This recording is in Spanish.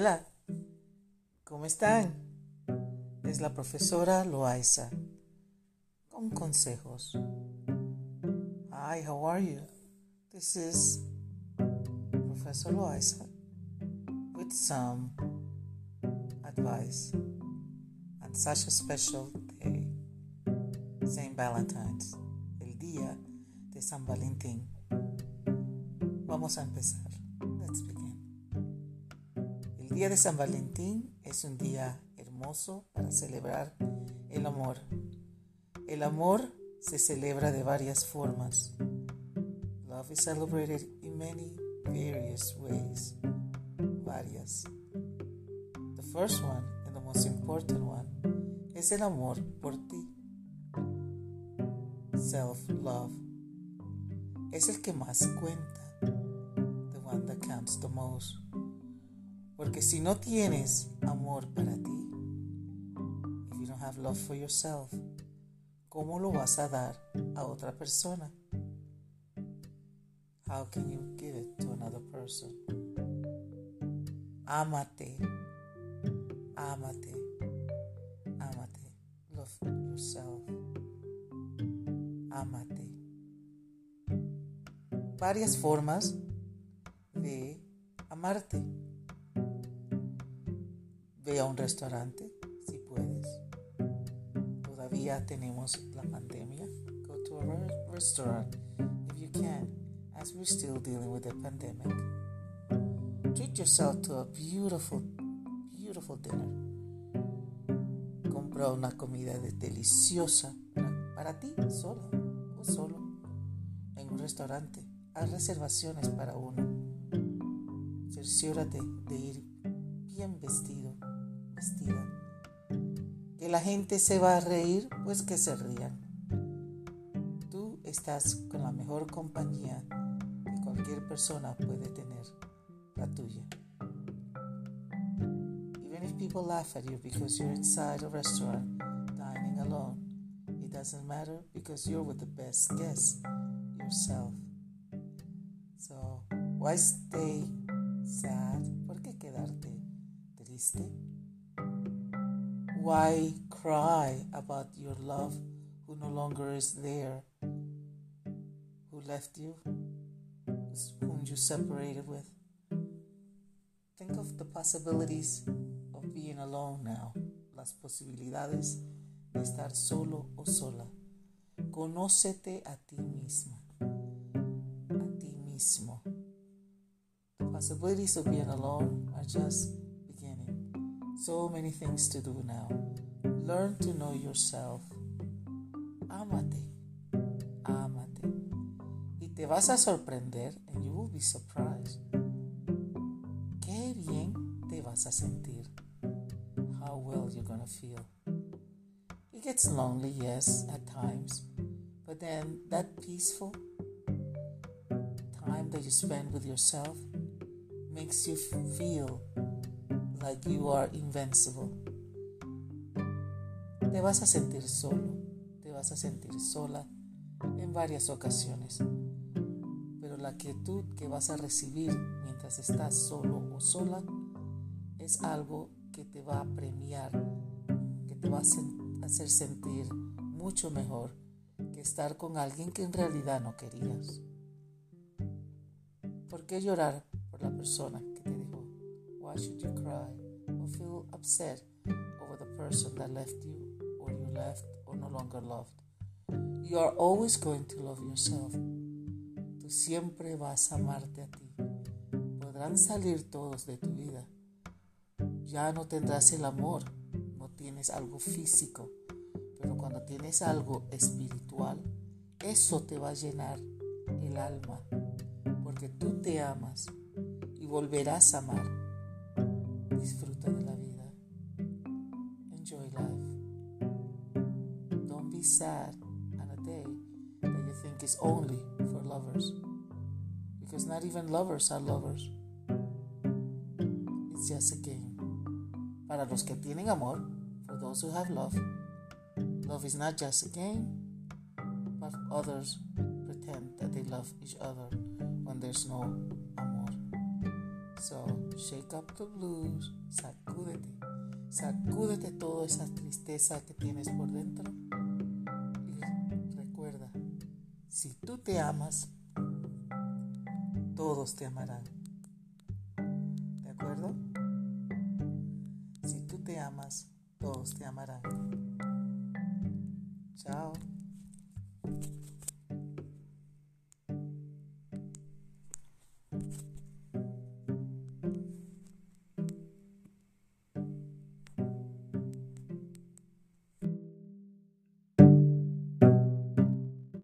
Hola, ¿cómo están? Es la profesora Loaiza con consejos. Hi, how are you? This is Professor Loaiza with some advice on such a special day, St. Valentine's, el día de San Valentín. Vamos a empezar. Let's begin. Día de San Valentín es un día hermoso para celebrar el amor. El amor se celebra de varias formas. Love is celebrated in many various ways. Varias. The first one and the most important one es el amor por ti. Self-love es el que más cuenta. The one that counts the most. Porque si no tienes amor para ti, if you don't have love for yourself, ¿cómo lo vas a dar a otra persona? How can you give it to another person? Ámate, ámate, ámate. Love yourself. Ámate. Varias formas de amarte. Ve a un restaurante si puedes. Todavía tenemos la pandemia. Go to a re restaurant if you can, as we're still dealing with the pandemic. Treat yourself to a beautiful, beautiful dinner. Compra una comida de deliciosa para ti, sola o solo, en un restaurante. Haz reservaciones para uno. Cerciórate de ir vestido vestida. Que la gente se va a reír, pues que se rían. Tú estás con la mejor compañía que cualquier persona puede tener, la tuya. Even if people laugh at you because you're inside a restaurant dining alone, it doesn't matter because you're with the best guest, yourself. So, why stay sad? ¿Por qué quedarte Why cry about your love who no longer is there, who left you, whom you separated with? Think of the possibilities of being alone now, las posibilidades de estar solo o sola. Conócete a ti misma, a ti mismo. The possibilities of being alone are just So many things to do now. Learn to know yourself. Ámate. Ámate. Y te vas a sorprender and you will be surprised. Qué bien te vas a sentir. How well you're gonna feel. It gets lonely, yes, at times. But then that peaceful time that you spend with yourself makes you feel like you are invincible. Te vas a sentir solo, te vas a sentir sola en varias ocasiones, pero la quietud que vas a recibir mientras estás solo o sola es algo que te va a premiar, que te va a hacer sentir mucho mejor que estar con alguien que en realidad no querías. ¿Por qué llorar por la persona should you cry or feel upset over the person that left you or you left or no longer loved? You are always going to love yourself. Tú siempre vas a amarte a ti. Podrán salir todos de tu vida. Ya no tendrás el amor, no tienes algo físico, pero cuando tienes algo espiritual, eso te va a llenar el alma, porque tú te amas y volverás a amar. Disfruta de la vida. Enjoy life. Don't be sad on a day that you think is only for lovers. Because not even lovers are lovers. It's just a game. Para los que tienen amor, for those who have love, love is not just a game, but others pretend that they love each other when there's no amor. So, shake up the blues, sacúdete, sacúdete toda esa tristeza que tienes por dentro y recuerda, si tú te amas, todos te amarán. ¿De acuerdo? Si tú te amas, todos te amarán. Chao.